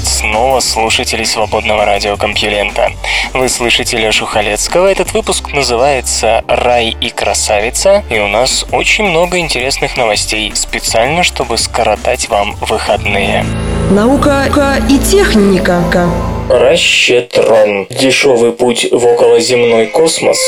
приветствовать снова слушателей свободного радиокомпьюлента. Вы слышите Лешу Халецкого. Этот выпуск называется «Рай и красавица», и у нас очень много интересных новостей, специально, чтобы скоротать вам выходные. Наука и техника Расчетрон. Дешевый путь в околоземной космос.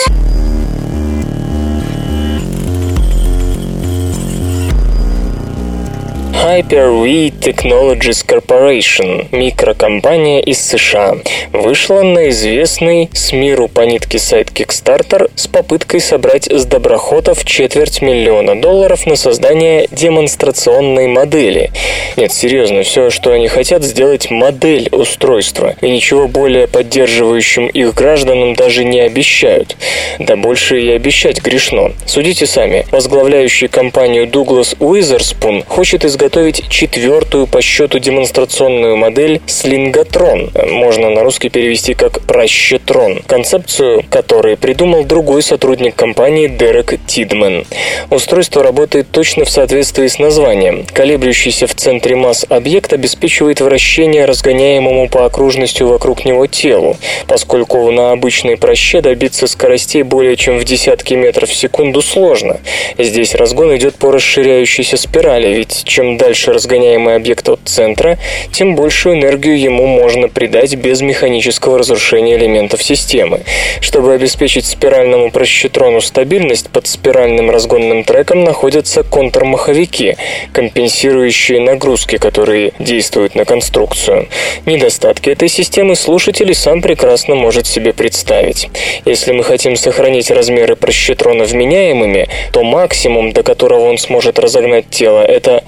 Hyper-V Technologies Corporation, микрокомпания из США, вышла на известный с миру по нитке сайт Kickstarter с попыткой собрать с доброхотов четверть миллиона долларов на создание демонстрационной модели. Нет, серьезно, все, что они хотят, сделать модель устройства, и ничего более поддерживающим их гражданам даже не обещают. Да больше и обещать грешно. Судите сами. Возглавляющий компанию Дуглас Уизерспун хочет изготовить четвертую по счету демонстрационную модель Слингатрон, можно на русский перевести как прощетрон, концепцию которой придумал другой сотрудник компании Дерек Тидман. Устройство работает точно в соответствии с названием. Колеблющийся в центре масс объект обеспечивает вращение разгоняемому по окружности вокруг него телу, поскольку на обычной проще добиться скоростей более чем в десятки метров в секунду сложно. Здесь разгон идет по расширяющейся спирали, ведь чем дальше разгоняемый объект от центра, тем большую энергию ему можно придать без механического разрушения элементов системы. Чтобы обеспечить спиральному прощетрону стабильность, под спиральным разгонным треком находятся контрмаховики, компенсирующие нагрузки, которые действуют на конструкцию. Недостатки этой системы слушатель сам прекрасно может себе представить. Если мы хотим сохранить размеры прощетрона вменяемыми, то максимум, до которого он сможет разогнать тело, это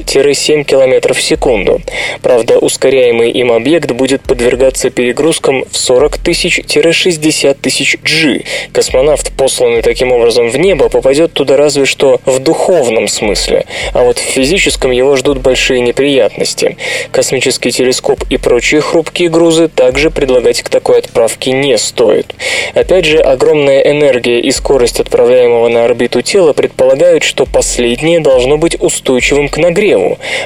6-7 км в секунду. Правда, ускоряемый им объект будет подвергаться перегрузкам в 40 тысяч-60 тысяч G. Космонавт, посланный таким образом в небо, попадет туда разве что в духовном смысле, а вот в физическом его ждут большие неприятности. Космический телескоп и прочие хрупкие грузы также предлагать к такой отправке не стоит. Опять же, огромная энергия и скорость отправляемого на орбиту тела предполагают, что последнее должно быть устойчивым к нагреву,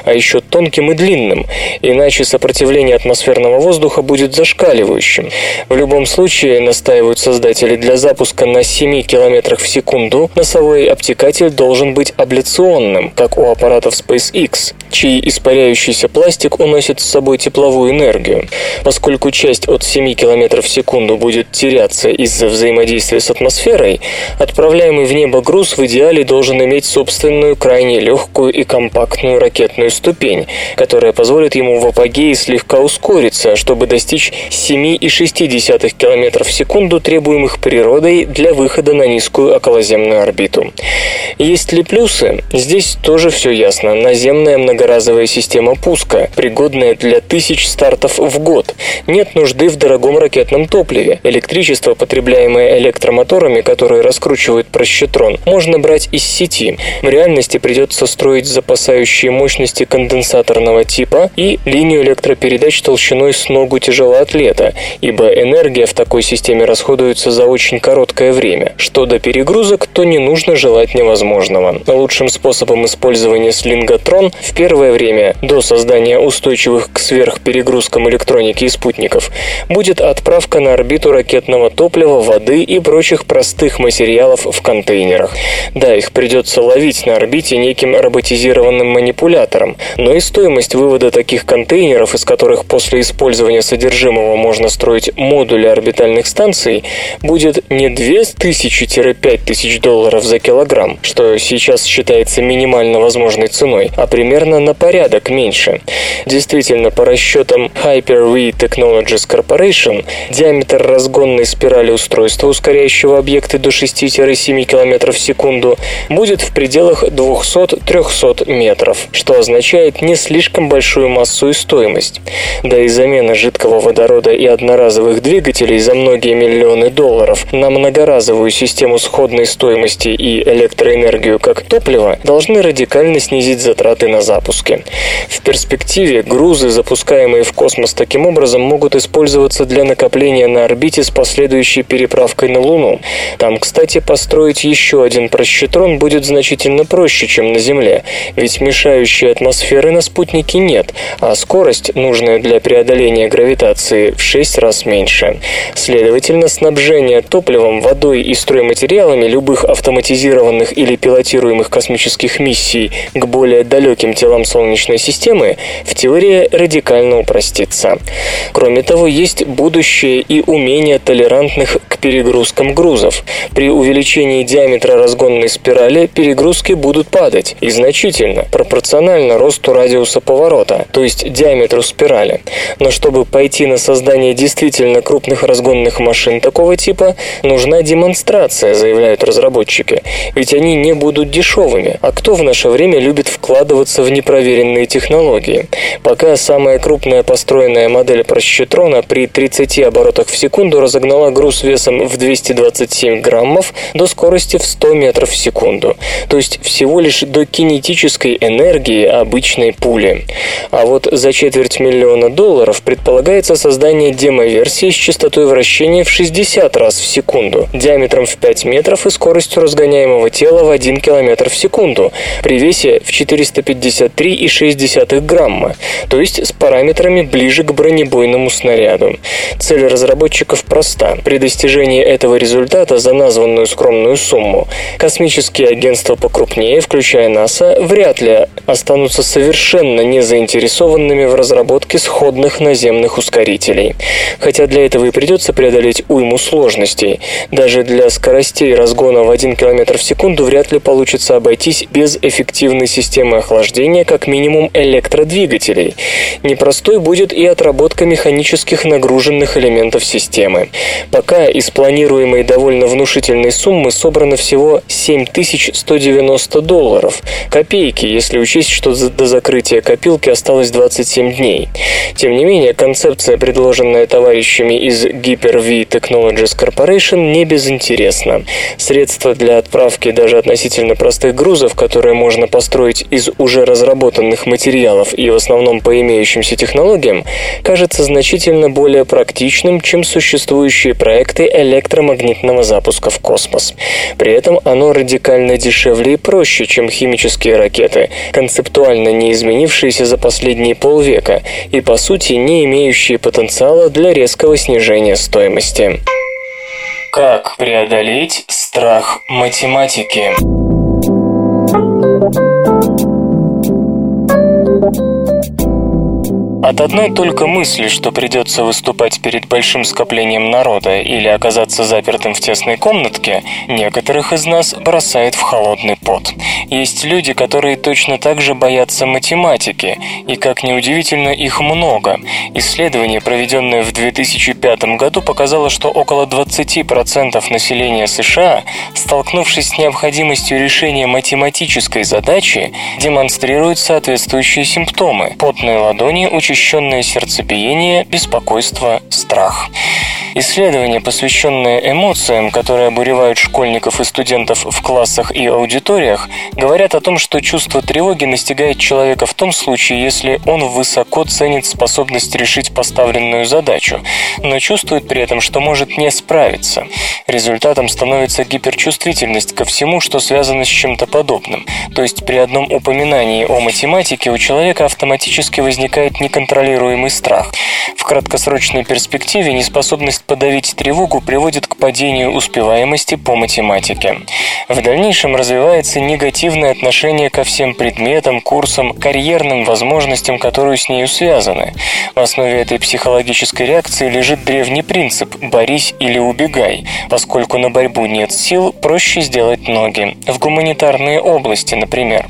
а еще тонким и длинным, иначе сопротивление атмосферного воздуха будет зашкаливающим. В любом случае, настаивают создатели, для запуска на 7 км в секунду. Носовой обтекатель должен быть абляционным, как у аппаратов SpaceX, чей испаряющийся пластик уносит с собой тепловую энергию. Поскольку часть от 7 км в секунду будет теряться из-за взаимодействия с атмосферой, отправляемый в небо груз в идеале должен иметь собственную крайне легкую и компактную ракетную ступень, которая позволит ему в апогее слегка ускориться, чтобы достичь 7,6 км в секунду, требуемых природой для выхода на низкую околоземную орбиту. Есть ли плюсы? Здесь тоже все ясно. Наземная многоразовая система пуска, пригодная для тысяч стартов в год. Нет нужды в дорогом ракетном топливе. Электричество, потребляемое электромоторами, которые раскручивают прощетрон, можно брать из сети. В реальности придется строить запасающие мощности конденсаторного типа и линию электропередач толщиной с ногу тяжелоатлета, ибо энергия в такой системе расходуется за очень короткое время. Что до перегрузок, то не нужно желать невозможного. Лучшим способом использования слинготрон в первое время, до создания устойчивых к сверхперегрузкам электроники и спутников, будет отправка на орбиту ракетного топлива, воды и прочих простых материалов в контейнерах. Да, их придется ловить на орбите неким роботизированным манипулятором, но и стоимость вывода таких контейнеров, из которых после использования содержимого можно строить модули орбитальных станций, будет не 2000-5000 долларов за килограмм, что сейчас считается минимально возможной ценой, а примерно на порядок меньше. Действительно, по расчетам Hyper-V Technologies Corporation, диаметр разгонной спирали устройства, ускоряющего объекты до 6-7 км в секунду, будет в пределах 200-300 метров. что означает не слишком большую массу и стоимость. Да и замена жидкого водорода и одноразовых двигателей за многие миллионы долларов на многоразовую систему сходной стоимости и электроэнергию как топливо должны радикально снизить затраты на запуски. В перспективе грузы, запускаемые в космос таким образом, могут использоваться для накопления на орбите с последующей переправкой на Луну. Там, кстати, построить еще один просчетрон будет значительно проще, чем на Земле, ведь мешающей атмосферы на спутнике нет, а скорость, нужная для преодоления гравитации, в 6 раз меньше. Следовательно, снабжение топливом, водой и стройматериалами любых автоматизированных или пилотируемых космических миссий к более далеким телам Солнечной системы в теории радикально упростится. Кроме того, есть будущее и умение толерантных к перегрузкам грузов. При увеличении диаметра разгонной спирали перегрузки будут падать и значительно, пропорционально росту радиуса поворота, то есть диаметру спирали. Но чтобы пойти на создание действительно крупных разгонных машин такого типа, нужна демонстрация, заявляют разработчики. Ведь они не будут дешевыми. А кто в наше время любит вкладываться в непроверенные технологии? Пока самая крупная построенная модель просчетрона при 30 оборотах в секунду разогнала груз весом в 227 граммов до скорости в 100 метров в секунду. То есть всего лишь до кинетической энергии обычной пули. А вот за четверть миллиона долларов предполагается создание демо-версии с частотой вращения в 60 раз в секунду, диаметром в 5 метров и скоростью разгоняемого тела в 1 км в секунду, при весе в 453,6 грамма, то есть с параметрами ближе к бронебойному снаряду. Цель разработчиков проста. При достижении этого результата за названную скромную сумму космические агентства покрупнее, включая НАСА, вряд ли останутся совершенно не заинтересованными в разработке сходных наземных ускорителей. Хотя для этого и придется преодолеть уйму сложностей. Даже для скоростей разгона в 1 км в секунду вряд ли получится обойтись без эффективной системы охлаждения как минимум электродвигателей. Непростой будет и отработка механических нагруженных элементов системы. Пока из планируемой довольно внушительной суммы собрано всего 7190 долларов. Копейки, если учесть, что до закрытия копилки осталось 27 дней. Тем не менее, концепция, предложенная товарищами из Hyper-V Technologies Corporation, не безинтересна. Средства для отправки даже относительно простых грузов, которые можно построить из уже разработанных материалов и в основном по имеющимся технологиям, кажется значительно более практичным, чем существующие проекты электромагнитного запуска в космос. При этом оно радикально дешевле и проще, чем химические ракеты, концептуально не изменившиеся за последние полвека и, по сути, не имеющие потенциала для резкого снижения стоимости. Как преодолеть страх математики? От одной только мысли, что придется выступать перед большим скоплением народа или оказаться запертым в тесной комнатке, некоторых из нас бросает в холодный пот. Есть люди, которые точно так же боятся математики, и, как неудивительно, их много. Исследование, проведенное в 2005 году, показало, что около 20% населения США, столкнувшись с необходимостью решения математической задачи, демонстрируют соответствующие симптомы – потные ладони, учащение учащенное сердцебиение, беспокойство, страх. Исследования, посвященные эмоциям, которые обуревают школьников и студентов в классах и аудиториях, говорят о том, что чувство тревоги настигает человека в том случае, если он высоко ценит способность решить поставленную задачу, но чувствует при этом, что может не справиться. Результатом становится гиперчувствительность ко всему, что связано с чем-то подобным. То есть при одном упоминании о математике у человека автоматически возникает неконтролируемый страх. В краткосрочной перспективе неспособность подавить тревогу приводит к падению успеваемости по математике. В дальнейшем развивается негативное отношение ко всем предметам, курсам, карьерным возможностям, которые с нею связаны. В основе этой психологической реакции лежит древний принцип «борись или убегай», поскольку на борьбу нет сил, проще сделать ноги. В гуманитарные области, например.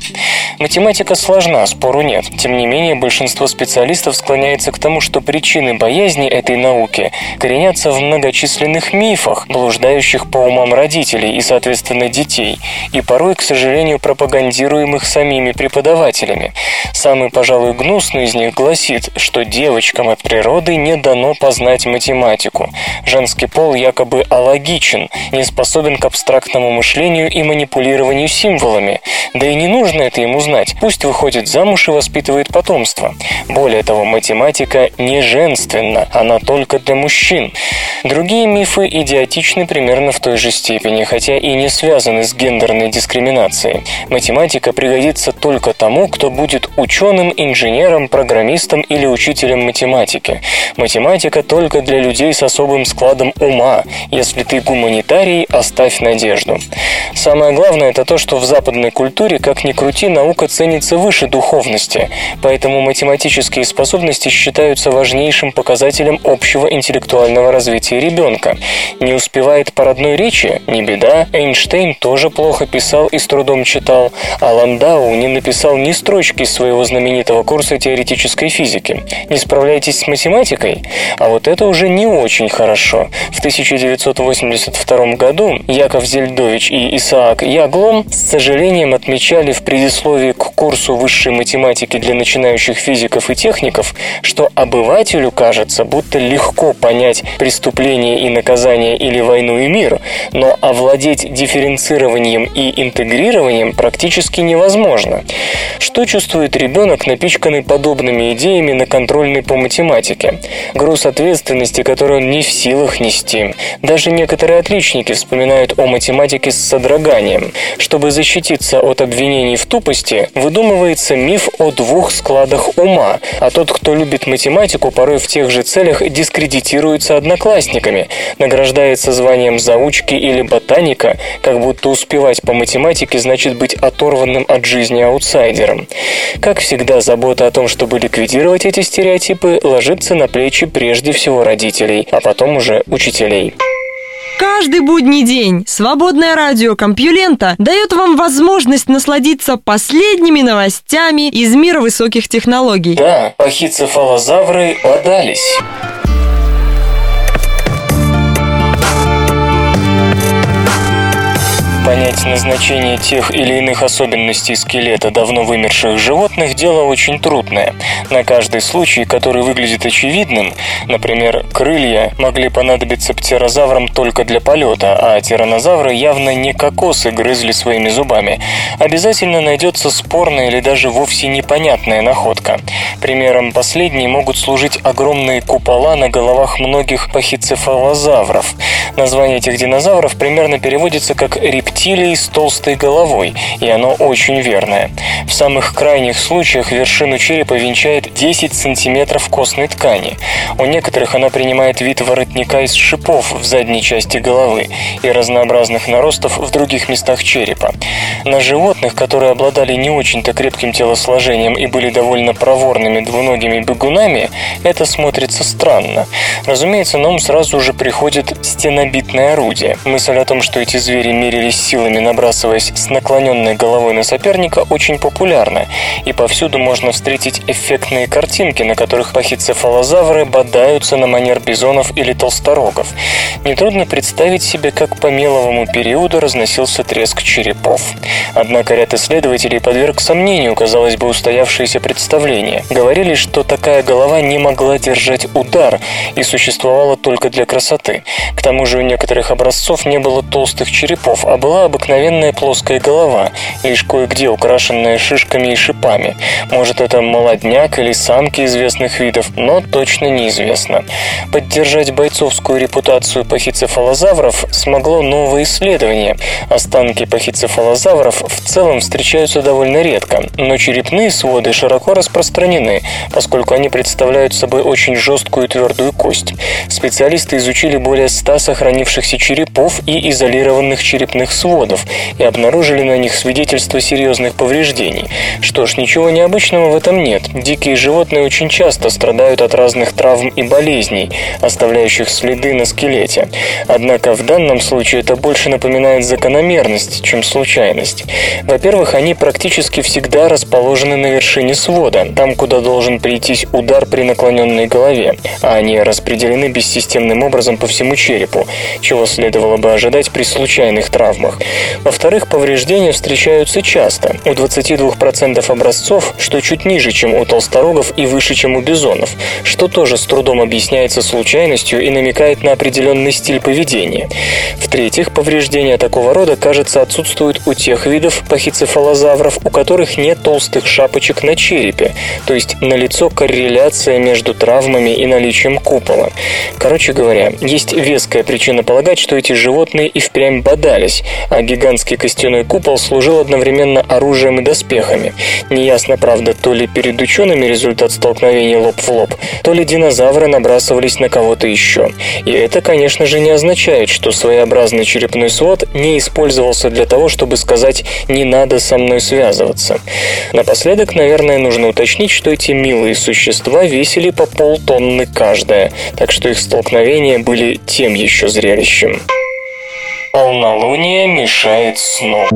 Математика сложна, спору нет. Тем не менее, большинство специалистов склоняется к тому, что причины боязни этой науки коренятся в многочисленных мифах, блуждающих по умам родителей и, соответственно, детей, и порой, к сожалению, пропагандируемых самими преподавателями. Самый, пожалуй, гнусный из них гласит, что девочкам от природы не дано познать математику. Женский пол якобы алогичен, не способен к абстрактному мышлению и манипулированию символами. Да и не нужно это ему знать. Пусть выходит замуж и воспитывает потомство. Более того, математика не женственна, она только для мужчин. Другие мифы идиотичны примерно в той же степени, хотя и не связаны с гендерной дискриминацией. Математика пригодится только тому, кто будет ученым, инженером, программистом или учителем математики. Математика только для людей с особым складом ума. Если ты гуманитарий, оставь надежду. Самое главное это то, что в западной культуре, как ни крути, наука ценится выше духовности, поэтому математические способности считаются важнейшим показателем общего интеллектуального развития ребенка. Не успевает по родной речи? Не беда. Эйнштейн тоже плохо писал и с трудом читал, а Ландау не написал ни строчки своего знаменитого курса теоретической физики. Не справляетесь с математикой? А вот это уже не очень хорошо. В 1982 году Яков Зельдович и Исаак Яглом с сожалением отмечали в предисловии к курсу высшей математики для начинающих физиков и техников, что обывателю кажется, будто легко понять преступление и наказание или войну и мир, но овладеть дифференцированием и интегрированием практически невозможно. Что чувствует ребенок, напичканный подобными идеями на контрольной по математике? Груз ответственности, который он не в силах нести. Даже некоторые отличники вспоминают о математике с содроганием. Чтобы защититься от обвинений в тупости, выдумывается миф о двух складах ума, а тот, кто любит математику, порой в тех же целях дискредитируется одноклассниками, награждается званием заучки или ботаника, как будто успевать по математике значит быть оторванным от жизни аутсайдером. Как всегда, забота о том, чтобы ликвидировать эти стереотипы, ложится на плечи прежде всего родителей, а потом уже учителей. Каждый будний день свободное радио Компьюлента дает вам возможность насладиться последними новостями из мира высоких технологий. Да, пахицефалозавры подались. Понять назначение тех или иных особенностей скелета давно вымерших животных – дело очень трудное. На каждый случай, который выглядит очевидным, например, крылья могли понадобиться птерозаврам только для полета, а тиранозавры явно не кокосы грызли своими зубами, обязательно найдется спорная или даже вовсе непонятная находка. Примером последней могут служить огромные купола на головах многих пахицефалозавров. Название этих динозавров примерно переводится как рептилии рептилий с толстой головой, и оно очень верное. В самых крайних случаях вершину черепа венчает 10 сантиметров костной ткани. У некоторых она принимает вид воротника из шипов в задней части головы и разнообразных наростов в других местах черепа. На животных, которые обладали не очень-то крепким телосложением и были довольно проворными двуногими бегунами, это смотрится странно. Разумеется, на ум сразу же приходит стенобитное орудие. Мысль о том, что эти звери мерились силами набрасываясь с наклоненной головой на соперника, очень популярна, и повсюду можно встретить эффектные картинки, на которых пахицефалозавры бодаются на манер бизонов или толсторогов. Нетрудно представить себе, как по меловому периоду разносился треск черепов. Однако ряд исследователей подверг сомнению, казалось бы, устоявшиеся представления. Говорили, что такая голова не могла держать удар и существовала только для красоты. К тому же у некоторых образцов не было толстых черепов, а была обыкновенная плоская голова, лишь кое-где украшенная шишками и шипами. Может, это молодняк или самки известных видов, но точно неизвестно. Поддержать бойцовскую репутацию пахицефалозавров смогло новое исследование. Останки пахицефалозавров в целом встречаются довольно редко, но черепные своды широко распространены, поскольку они представляют собой очень жесткую и твердую кость. Специалисты изучили более 100 сохранившихся черепов и изолированных черепных сводов и обнаружили на них свидетельства серьезных повреждений. Что ж, ничего необычного в этом нет. Дикие животные очень часто страдают от разных травм и болезней, оставляющих следы на скелете. Однако в данном случае это больше напоминает закономерность, чем случайность. Во-первых, они практически всегда расположены на вершине свода, там, куда должен прийтись удар при наклоненной голове, а они распределены бессистемным образом по всему черепу, чего следовало бы ожидать при случайных травмах. Во-вторых, повреждения встречаются часто. У 22% образцов, что чуть ниже, чем у толсторогов и выше, чем у бизонов, что тоже с трудом объясняется случайностью и намекает на определенный стиль поведения. В-третьих, повреждения такого рода, кажется, отсутствуют у тех видов пахицефалозавров, у которых нет толстых шапочек на черепе, то есть налицо корреляция между травмами и наличием купола. Короче говоря, есть веская причина полагать, что эти животные и впрямь бодались, а гигантский костяной купол служил одновременно оружием и доспехами. Неясно, правда, то ли перед учеными результат столкновений лоб в лоб, то ли динозавры набрасывались на кого-то еще. И это, конечно же, не означает, что своеобразный черепной свод не использовался для того, чтобы сказать «не надо со мной связываться». Напоследок, наверное, нужно уточнить, что эти милые существа весили по полтонны каждая, так что их столкновения были тем еще зрелищем. Полнолуние мешает сну.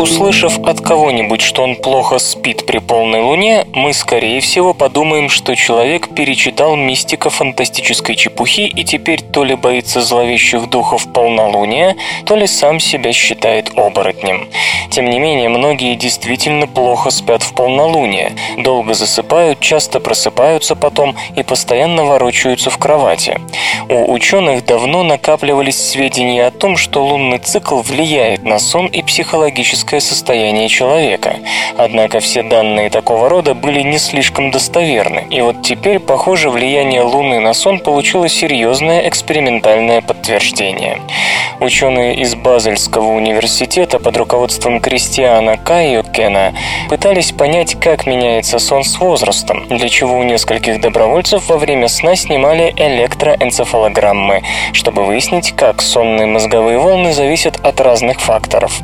Услышав от кого-нибудь, что он плохо спит при полной луне, мы, скорее всего, подумаем, что человек перечитал мистико-фантастической чепухи и теперь то ли боится зловещих духов полнолуния, то ли сам себя считает оборотнем. Тем не менее, многие действительно плохо спят в полнолуние, долго засыпают, часто просыпаются потом и постоянно ворочаются в кровати. У ученых давно накапливались сведения о том, что лунный цикл влияет на сон и психологическое состояние человека. Однако все данные такого рода были не слишком достоверны. И вот теперь, похоже, влияние Луны на сон получило серьезное экспериментальное подтверждение. Ученые из Базельского университета под руководством Кристиана Кайокена пытались понять, как меняется сон с возрастом, для чего у нескольких добровольцев во время сна снимали электроэнцефалограммы, чтобы выяснить, как сонные мозговые волны зависят от разных факторов.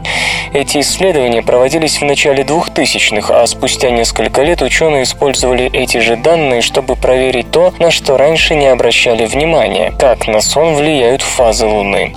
Эти исследования проводились в начале 2000-х, а спустя несколько лет ученые использовали эти же данные, чтобы проверить то, на что раньше не обращали внимания, как на сон влияют фазы Луны.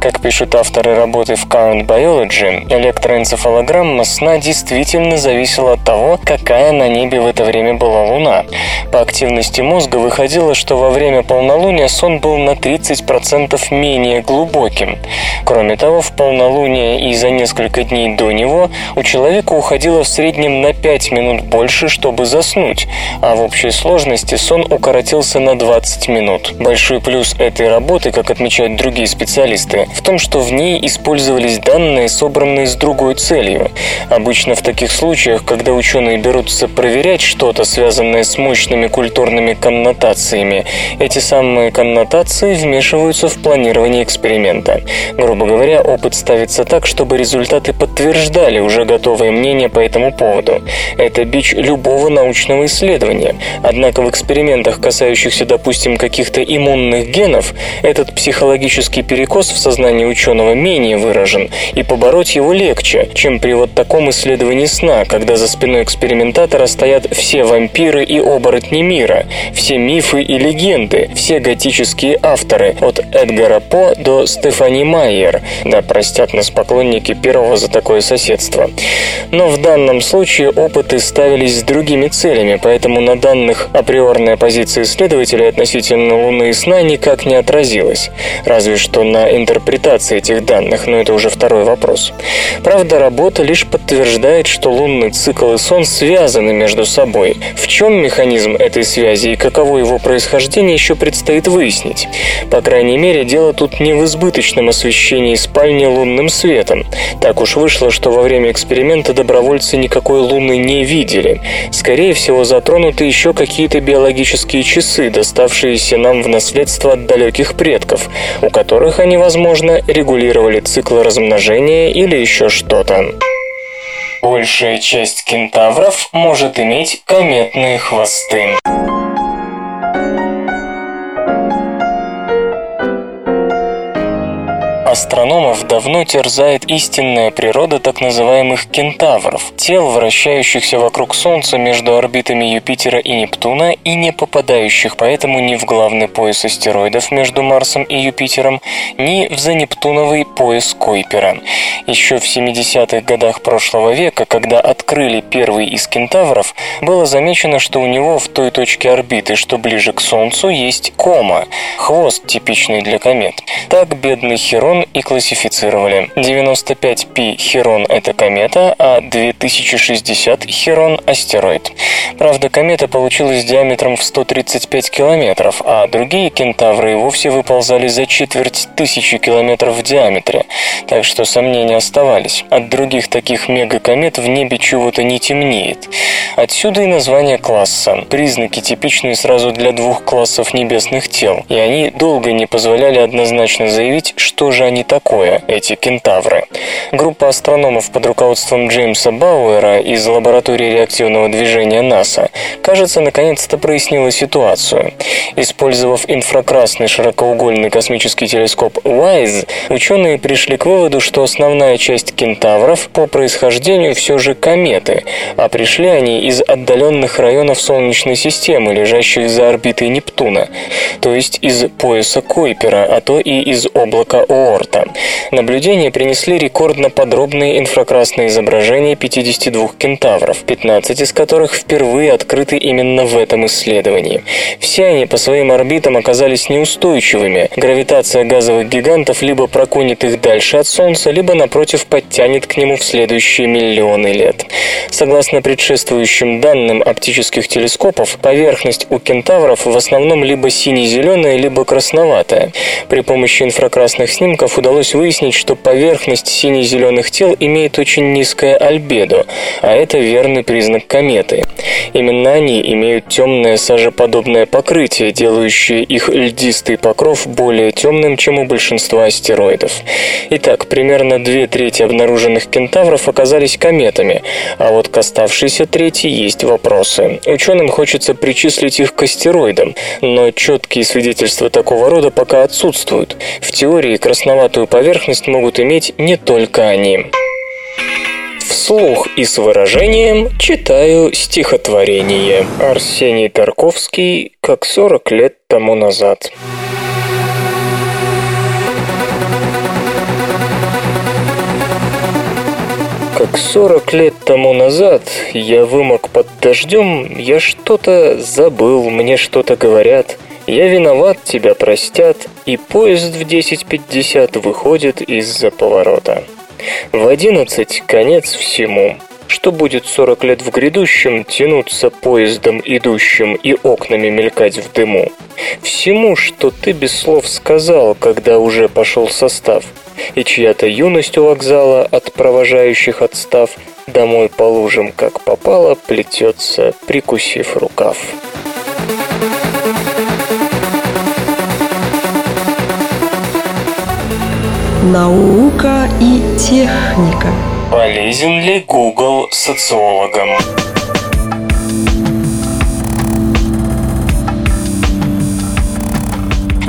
Как пишут авторы работы в Current Biology, электроэнцефалограмма сна действительно зависела от того, какая на небе в это время была Луна. По активности мозга выходило, что во время полнолуния сон был на 30% менее глубоким. Кроме того, в полнолуние и за несколько дней до него у человека уходило в среднем на 5 минут больше, чтобы заснуть, а в общей сложности сон укоротился на 20 минут. Большой плюс этой работы, как отмечают другие специалисты, в том, что в ней использовались данные, собранные с другой целью. Обычно в таких случаях, когда ученые берутся проверять что-то, связанное с мощными культурными коннотациями, эти самые коннотации вмешиваются в планирование эксперимента. Грубо говоря, опыт ставится так, чтобы результаты подтверждали уже готовые мнения по этому поводу. Это бич любого научного исследования. Однако в экспериментах, касающихся, допустим, каких-то иммунных генов, этот психологический перекос в сознании ученого менее выражен, и побороть его легче, чем при вот таком исследовании сна, когда за спиной экспериментатора стоят все вампиры и оборотни мира, все мифы и легенды, все готические авторы, от Эдгара По до Стефани Майер. Да простят нас поклонники первого за такое соседство. Но в данном случае опыты ставились с другими целями, поэтому на данных априорная позиция исследователей относительно Луны и сна никак не отразилась. Разве что на интерпретации этих данных, но это уже второй вопрос. Правда, работа лишь подтверждает, что лунный цикл и сон связаны между собой. В чем механизм этой связи и каково его происхождение еще предстоит выяснить. По крайней мере, дело тут не в избыточном освещении спальни лунным светом. Так уж вышло, что во время эксперимента добровольцы никакой луны не видели. Скорее всего, затронуты еще какие-то биологические часы, доставшиеся нам в наследство от далеких предков, у которых они, возможно, регулировали циклы размножения или еще что-то. Большая часть кентавров может иметь кометные хвосты. Астрономов давно терзает истинная природа так называемых кентавров, тел, вращающихся вокруг Солнца между орбитами Юпитера и Нептуна и не попадающих поэтому ни в главный пояс астероидов между Марсом и Юпитером, ни в занептуновый пояс Койпера. Еще в 70-х годах прошлого века, когда открыли первый из кентавров, было замечено, что у него в той точке орбиты, что ближе к Солнцу, есть кома, хвост типичный для комет. Так бедный Херон и классифицировали. 95P Херон – это комета, а 2060 Херон – астероид. Правда, комета получилась диаметром в 135 километров, а другие кентавры вовсе выползали за четверть тысячи километров в диаметре, так что сомнения оставались. От других таких мегакомет в небе чего-то не темнеет. Отсюда и название класса. Признаки типичные сразу для двух классов небесных тел, и они долго не позволяли однозначно заявить, что же они такое, эти кентавры. Группа астрономов под руководством Джеймса Бауэра из лаборатории реактивного движения НАСА, кажется, наконец-то прояснила ситуацию. Использовав инфракрасный широкоугольный космический телескоп WISE, ученые пришли к выводу, что основная часть кентавров по происхождению все же кометы, а пришли они из отдаленных районов Солнечной системы, лежащих за орбитой Нептуна, то есть из пояса Койпера, а то и из облака Оорта. Наблюдения принесли рекордно подробные инфракрасные изображения 52 кентавров, 15 из которых впервые открыты именно в этом исследовании. Все они по своим орбитам оказались неустойчивыми. Гравитация газовых гигантов либо проконит их дальше от Солнца, либо, напротив, подтянет к нему в следующие миллионы лет. Согласно предшествующим данным оптических телескопов, поверхность у кентавров в основном либо сине-зеленая, либо красноватая. При помощи инфракрасных снимков удалось выяснить, что поверхность сине-зеленых тел имеет очень низкое альбедо, а это верный признак кометы. Именно они имеют темное сажеподобное покрытие, делающее их льдистый покров более темным, чем у большинства астероидов. Итак, примерно две трети обнаруженных кентавров оказались кометами, а вот к оставшейся трети есть вопросы. Ученым хочется причислить их к астероидам, но четкие свидетельства такого рода пока отсутствуют. В теории красноватую поверхность могут иметь не только они. Вслух и с выражением читаю стихотворение. Арсений Тарковский, как 40 лет тому назад. Как сорок лет тому назад я вымок под дождем, я что-то забыл, мне что-то говорят. Я виноват, тебя простят, и поезд в 10.50 выходит из-за поворота. В одиннадцать конец всему. Что будет сорок лет в грядущем, тянуться поездом идущим и окнами мелькать в дыму? Всему, что ты без слов сказал, когда уже пошел состав, и чья-то юность у вокзала от провожающих отстав домой по лужам, как попало, плетется, прикусив рукав. Наука и техника. Полезен ли Google социологам?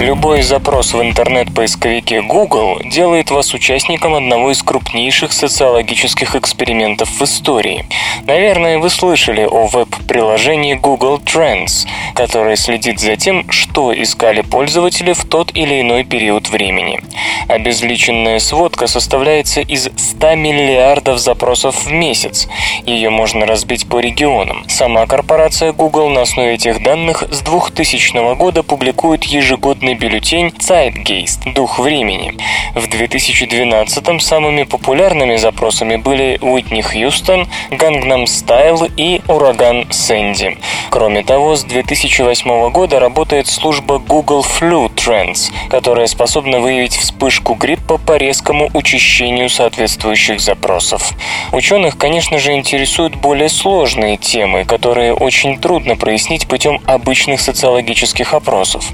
Любой запрос в интернет-поисковике Google делает вас участником одного из крупнейших социологических экспериментов в истории. Наверное, вы слышали о веб-приложении Google Trends, которое следит за тем, что искали пользователи в тот или иной период времени. Обезличенная сводка составляется из 100 миллиардов запросов в месяц. Ее можно разбить по регионам. Сама корпорация Google на основе этих данных с 2000 года публикует ежегодный бюллетень Zeitgeist – Дух времени. В 2012-м самыми популярными запросами были Уитни Хьюстон, Gangnam Style и Ураган Сэнди. Кроме того, с 2008 года работает служба Google Flu Trends, которая способна выявить вспышку гриппа по резкому учащению соответствующих запросов. Ученых, конечно же, интересуют более сложные темы, которые очень трудно прояснить путем обычных социологических опросов.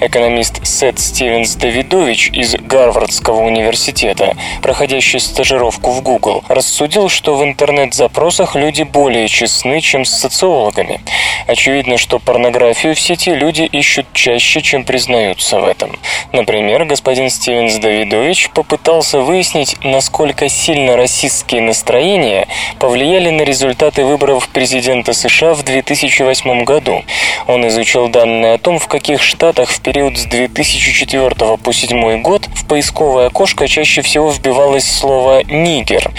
Экономист программист Сет Стивенс Давидович из Гарвардского университета, проходящий стажировку в Google, рассудил, что в интернет-запросах люди более честны, чем с социологами. Очевидно, что порнографию в сети люди ищут чаще, чем признаются в этом. Например, господин Стивенс Давидович попытался выяснить, насколько сильно расистские настроения повлияли на результаты выборов президента США в 2008 году. Он изучил данные о том, в каких штатах в период с 2004 по 2007 год в поисковое окошко чаще всего вбивалось слово «нигер».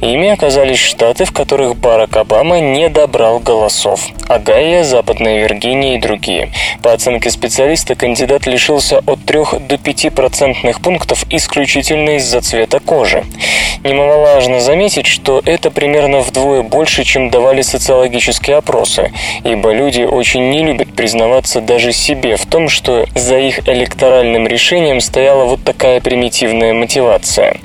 Ими оказались штаты, в которых Барак Обама не добрал голосов. Агая, Западная Виргиния и другие. По оценке специалиста, кандидат лишился от 3 до 5 процентных пунктов исключительно из-за цвета кожи. Немаловажно заметить, что это примерно вдвое больше, чем давали социологические опросы, ибо люди очень не любят признаваться даже себе в том, что за их электоральным решением стояла вот такая примитивная мотивация.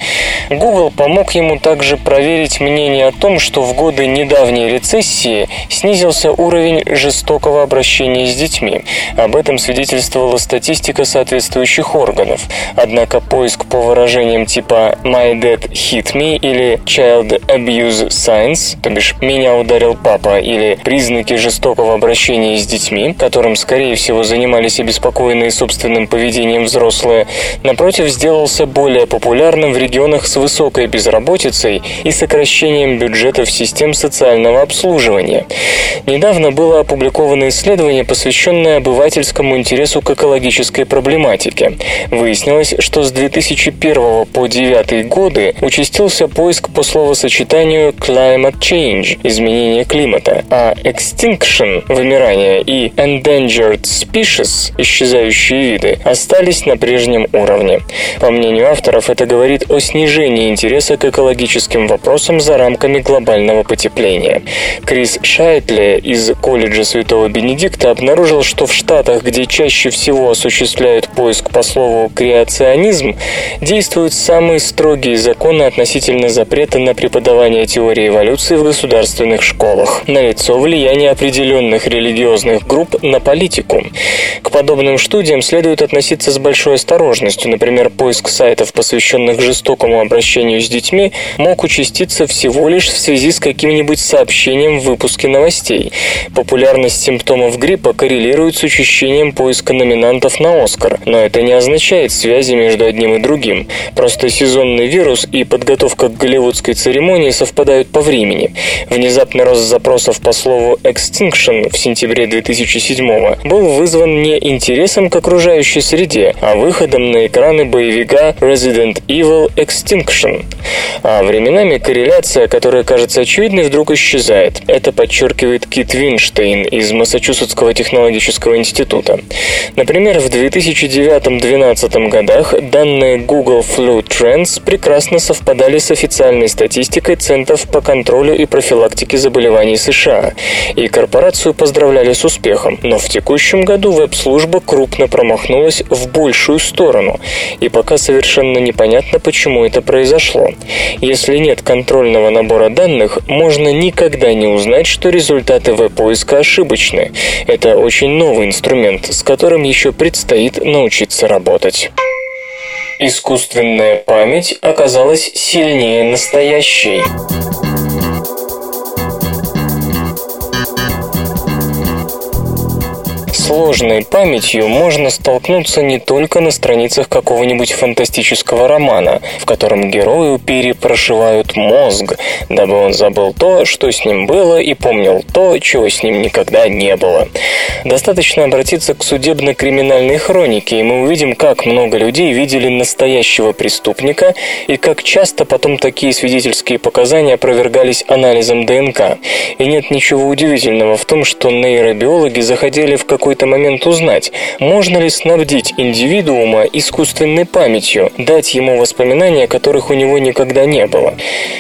Google помог ему также проверить мнение о том, что в годы недавней рецессии снизился уровень жестокого обращения с детьми. Об этом свидетельствовала статистика соответствующих органов. Однако поиск по выражениям типа «My dad hit me» или «Child abuse signs», то бишь «Меня ударил папа» или «Признаки жестокого обращения с детьми», которым, скорее всего, занимались обеспокоенные собственным поведением взрослые, напротив, сделался более популярным в регионах с высокой безработицей и сокращением бюджетов систем социального обслуживания. Недавно было опубликовано исследование, посвященное обывательскому интересу к экологической проблематике. Выяснилось, что с 2001 по 2009 годы участился поиск по словосочетанию climate change – изменение климата, а extinction – вымирание и endangered species – исчезающие виды – остались на прежнем уровне. По мнению авторов, это говорит о снижении интереса к экологическим вопросам за рамками глобального потепления. Крис Шайтли из колледжа Святого Бенедикта обнаружил, что в штатах, где чаще всего осуществляют поиск по слову «креационизм», действуют самые строгие законы относительно запрета на преподавание теории эволюции в государственных школах. Налицо влияние определенных религиозных групп на политику. К подобным студиям следует относиться с большой осторожностью. Например, поиск сайтов, посвященных жестокому обращению с детьми, мог участиться всего лишь в связи с каким-нибудь сообщением в выпуске новостей. Популярность симптомов гриппа коррелирует с учащением поиска номинантов на «Оскар», но это не означает связи между одним и другим. Просто сезонный вирус и подготовка к голливудской церемонии совпадают по времени. Внезапный рост запросов по слову «extinction» в сентябре 2007 был вызван не интересом к окружающей среде, а выходом на экраны боевика Resident Evil Extinction. А временами корреляция, которая кажется очевидной, вдруг исчезает. Это подчеркивает Кит Винштейн из Массачусетского технологического института. Например, в 2009-2012 годах данные Google Flu Trends прекрасно совпадали с официальной статистикой Центров по контролю и профилактике заболеваний США, и корпорацию поздравляли с успехом. Но в текущем году веб-служба крупно промахнулась в большую сторону, и пока совершенно непонятно, почему это произошло. Если нет контрольного набора данных, можно никогда не узнать, что результаты веб-поиска ошибочны. Это очень новый инструмент, с которым еще предстоит научиться работать. Искусственная память оказалась сильнее настоящей. Сложной памятью можно столкнуться не только на страницах какого-нибудь фантастического романа, в котором герою перепрошивают мозг, дабы он забыл то, что с ним было, и помнил то, чего с ним никогда не было. Достаточно обратиться к судебно-криминальной хронике, и мы увидим, как много людей видели настоящего преступника и как часто потом такие свидетельские показания опровергались анализом ДНК. И нет ничего удивительного в том, что нейробиологи заходили в какой какой-то момент узнать, можно ли снабдить индивидуума искусственной памятью, дать ему воспоминания, которых у него никогда не было.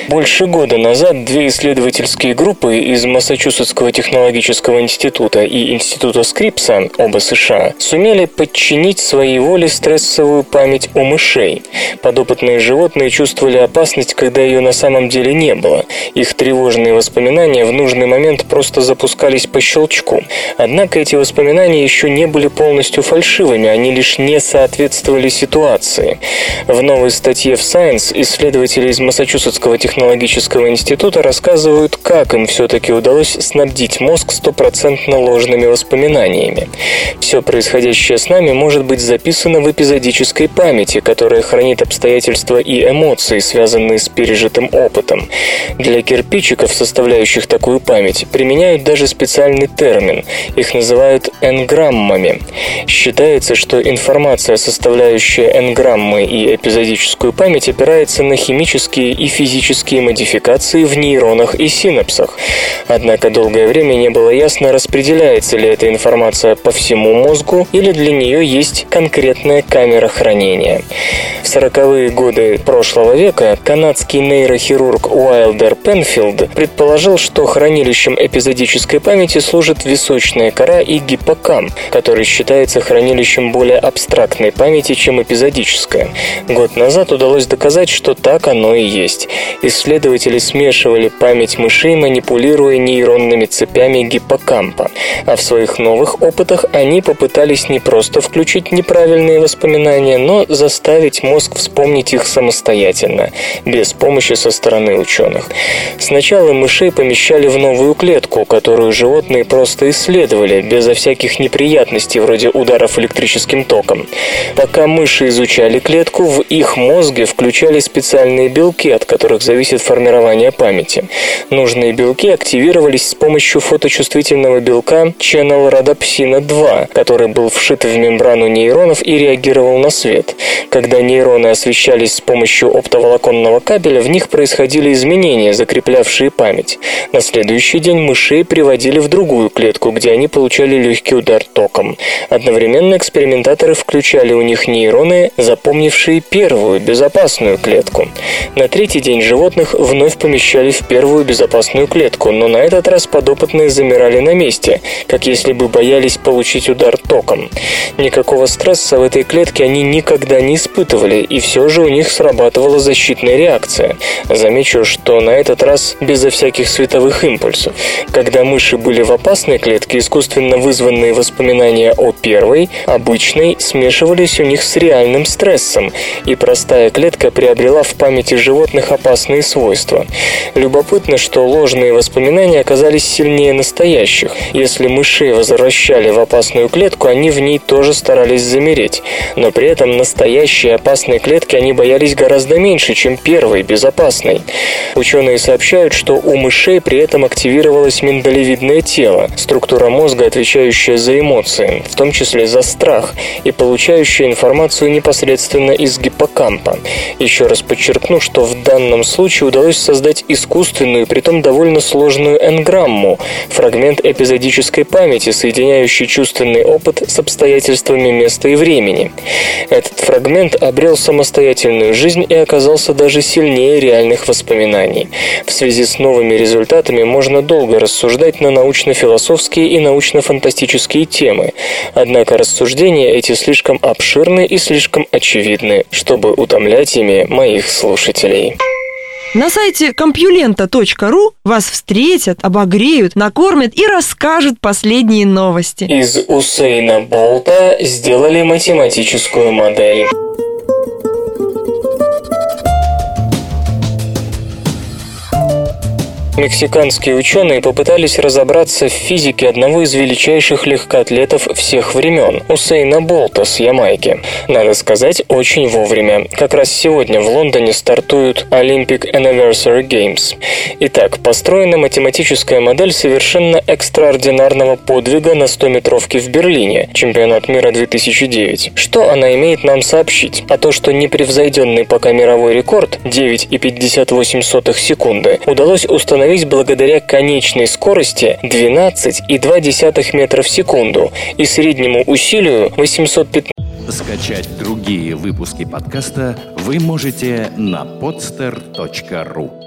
Больше года назад две исследовательские группы из Массачусетского технологического института и Института Скрипса, оба США, сумели подчинить своей воле стрессовую память у мышей. Подопытные животные чувствовали опасность, когда ее на самом деле не было. Их тревожные воспоминания в нужный момент просто запускались по щелчку. Однако эти воспоминания воспоминания еще не были полностью фальшивыми, они лишь не соответствовали ситуации. В новой статье в Science исследователи из Массачусетского технологического института рассказывают, как им все-таки удалось снабдить мозг стопроцентно ложными воспоминаниями. Все происходящее с нами может быть записано в эпизодической памяти, которая хранит обстоятельства и эмоции, связанные с пережитым опытом. Для кирпичиков, составляющих такую память, применяют даже специальный термин. Их называют энграммами. Считается, что информация, составляющая энграммы и эпизодическую память, опирается на химические и физические модификации в нейронах и синапсах. Однако долгое время не было ясно, распределяется ли эта информация по всему мозгу или для нее есть конкретная камера хранения. В 40-е годы прошлого века канадский нейрохирург Уайлдер Пенфилд предположил, что хранилищем эпизодической памяти служит височная кора и гиппокамп, который считается хранилищем более абстрактной памяти, чем эпизодическая. Год назад удалось доказать, что так оно и есть. Исследователи смешивали память мышей, манипулируя нейронными цепями гиппокампа. А в своих новых опытах они попытались не просто включить неправильные воспоминания, но заставить мозг вспомнить их самостоятельно, без помощи со стороны ученых. Сначала мышей помещали в новую клетку, которую животные просто исследовали, безо всяких неприятностей вроде ударов электрическим током. Пока мыши изучали клетку, в их мозге включали специальные белки, от которых зависит формирование памяти. Нужные белки активировались с помощью фоточувствительного белка Channel Rhodopsina 2, который был вшит в мембрану нейронов и реагировал на свет. Когда нейроны освещались с помощью оптоволоконного кабеля, в них происходили изменения, закреплявшие память. На следующий день мышей приводили в другую клетку, где они получали легкий удар током. Одновременно экспериментаторы включали у них нейроны, запомнившие первую безопасную клетку. На третий день животных вновь помещали в первую безопасную клетку, но на этот раз подопытные замирали на месте, как если бы боялись получить удар током. Никакого стресса в этой клетке они никогда не испытывали, и все же у них срабатывала защитная реакция. Замечу, что на этот раз безо всяких световых импульсов. Когда мыши были в опасной клетке, искусственно вызванные воспоминания о первой, обычной, смешивались у них с реальным стрессом, и простая клетка приобрела в памяти животных опасные свойства. Любопытно, что ложные воспоминания оказались сильнее настоящих. Если мышей возвращали в опасную клетку, они в ней тоже старались замереть. Но при этом настоящие опасные клетки они боялись гораздо меньше, чем первой, безопасной. Ученые сообщают, что у мышей при этом активировалось миндалевидное тело, структура мозга, отвечающая за эмоции, в том числе за страх, и получающая информацию непосредственно из гиппокампа. Еще раз подчеркну, что в данном случае удалось создать искусственную, притом довольно сложную энграмму, фрагмент эпизодической памяти, соединяющий чувственный опыт с обстоятельствами места и времени. Этот фрагмент обрел самостоятельную жизнь и оказался даже сильнее реальных воспоминаний. В связи с новыми результатами можно долго рассуждать на научно-философские и научно-фантастические темы. Однако рассуждения эти слишком обширны и слишком очевидны, чтобы утомлять ими моих слушателей. На сайте компьюлента.ру вас встретят, обогреют, накормят и расскажут последние новости. Из Усейна Болта сделали математическую модель. Мексиканские ученые попытались разобраться в физике одного из величайших легкоатлетов всех времен – Усейна Болта с Ямайки. Надо сказать, очень вовремя. Как раз сегодня в Лондоне стартуют Olympic Anniversary Games. Итак, построена математическая модель совершенно экстраординарного подвига на 100-метровке в Берлине, чемпионат мира 2009. Что она имеет нам сообщить? А то, что непревзойденный пока мировой рекорд 9,58 секунды удалось установить остановить благодаря конечной скорости 12,2 метра в секунду и среднему усилию 815 Скачать другие выпуски подкаста вы можете на podster.ru